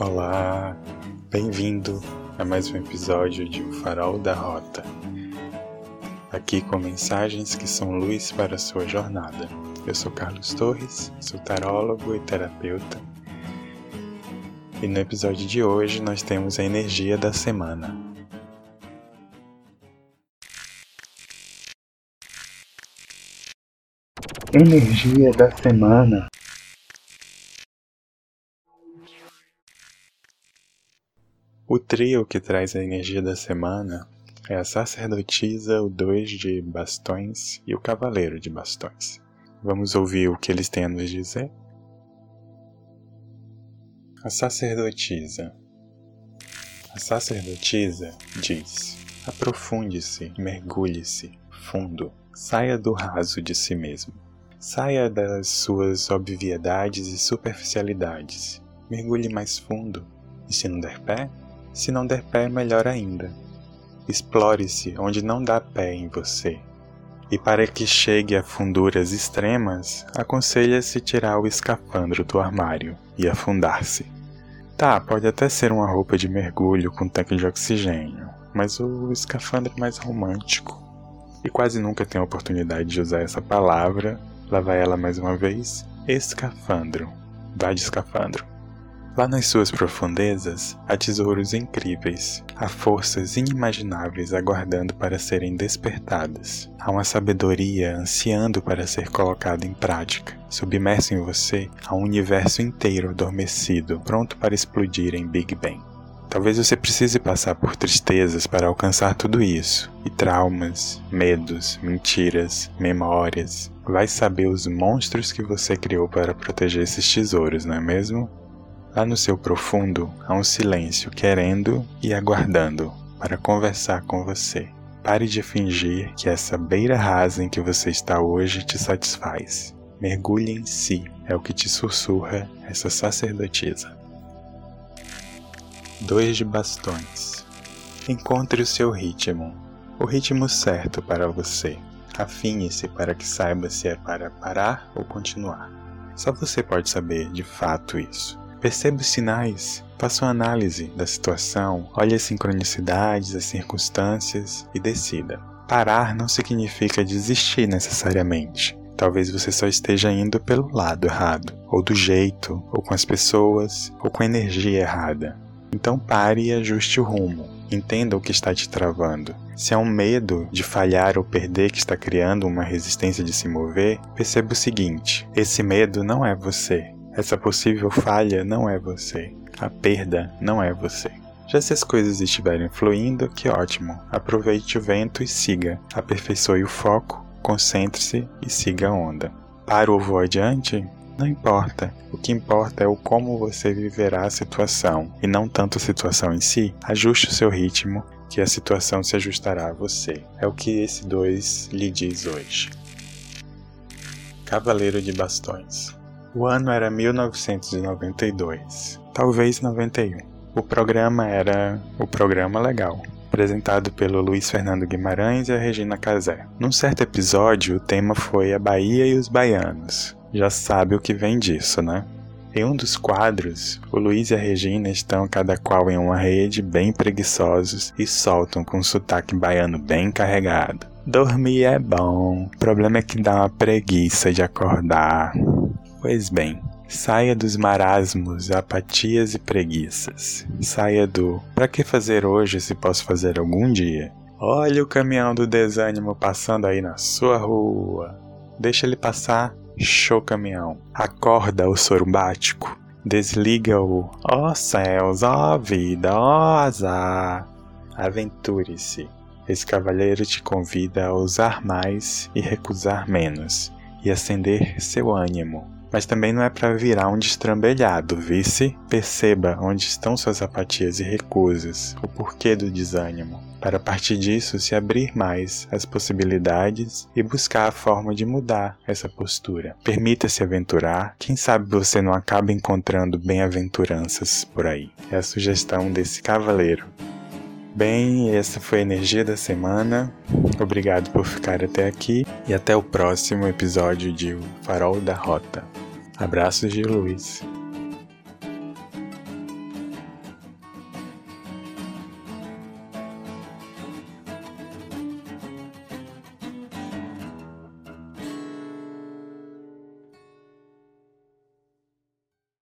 Olá, bem-vindo a mais um episódio de O Farol da Rota. Aqui com mensagens que são luz para a sua jornada. Eu sou Carlos Torres, sou tarólogo e terapeuta. E no episódio de hoje nós temos a energia da semana. Energia da semana. O trio que traz a energia da semana é a sacerdotisa, o dois de bastões e o cavaleiro de bastões. Vamos ouvir o que eles têm a nos dizer? A sacerdotisa. A sacerdotisa diz: aprofunde-se, mergulhe-se fundo, saia do raso de si mesmo. Saia das suas obviedades e superficialidades. Mergulhe mais fundo. E se não der pé? Se não der pé, melhor ainda. Explore-se onde não dá pé em você. E para que chegue a funduras extremas, aconselha-se tirar o escafandro do armário e afundar-se. Tá, pode até ser uma roupa de mergulho com tanque de oxigênio, mas o escafandro é mais romântico. E quase nunca tenho a oportunidade de usar essa palavra Lá vai ela mais uma vez. Escafandro. Vai de escafandro. Lá nas suas profundezas há tesouros incríveis, há forças inimagináveis aguardando para serem despertadas. Há uma sabedoria ansiando para ser colocada em prática. Submerso em você há um universo inteiro adormecido, pronto para explodir em Big Bang. Talvez você precise passar por tristezas para alcançar tudo isso, e traumas, medos, mentiras, memórias. Vai saber os monstros que você criou para proteger esses tesouros, não é mesmo? Lá no seu profundo há um silêncio querendo e aguardando para conversar com você. Pare de fingir que essa beira rasa em que você está hoje te satisfaz. Mergulhe em si, é o que te sussurra essa sacerdotisa. Dois de bastões. Encontre o seu ritmo, o ritmo certo para você. Afine-se para que saiba se é para parar ou continuar. Só você pode saber de fato isso. Perceba os sinais, faça uma análise da situação, olhe as sincronicidades, as circunstâncias e decida. Parar não significa desistir necessariamente. Talvez você só esteja indo pelo lado errado, ou do jeito, ou com as pessoas, ou com a energia errada. Então pare e ajuste o rumo. Entenda o que está te travando. Se é um medo de falhar ou perder que está criando uma resistência de se mover, perceba o seguinte: esse medo não é você. Essa possível falha não é você. A perda não é você. Já se as coisas estiverem fluindo, que ótimo. Aproveite o vento e siga. Aperfeiçoe o foco, concentre-se e siga a onda. Para o voo adiante? Não importa. O que importa é o como você viverá a situação e não tanto a situação em si. Ajuste o seu ritmo que a situação se ajustará a você. É o que esse 2 lhe diz hoje. Cavaleiro de Bastões. O ano era 1992, talvez 91. O programa era o programa legal, apresentado pelo Luiz Fernando Guimarães e a Regina Casé. Num certo episódio, o tema foi a Bahia e os baianos já sabe o que vem disso, né? Em um dos quadros, o Luiz e a Regina estão cada qual em uma rede, bem preguiçosos, e soltam com um sotaque baiano bem carregado. Dormir é bom, o problema é que dá uma preguiça de acordar. Pois bem, saia dos marasmos, apatias e preguiças. Saia do para que fazer hoje se posso fazer algum dia? Olha o caminhão do desânimo passando aí na sua rua. Deixa ele passar Show caminhão. Acorda o sorumbático. Desliga o ó oh céus, ó oh vida, ó oh azar. Aventure-se. Esse cavaleiro te convida a usar mais e recusar menos, e acender seu ânimo. Mas também não é para virar um destrambelhado, vice? Perceba onde estão suas apatias e recusas, o porquê do desânimo para partir disso se abrir mais às possibilidades e buscar a forma de mudar essa postura. Permita-se aventurar, quem sabe você não acaba encontrando bem-aventuranças por aí. É a sugestão desse cavaleiro. Bem, essa foi a energia da semana. Obrigado por ficar até aqui e até o próximo episódio de O Farol da Rota. Abraços de Luiz.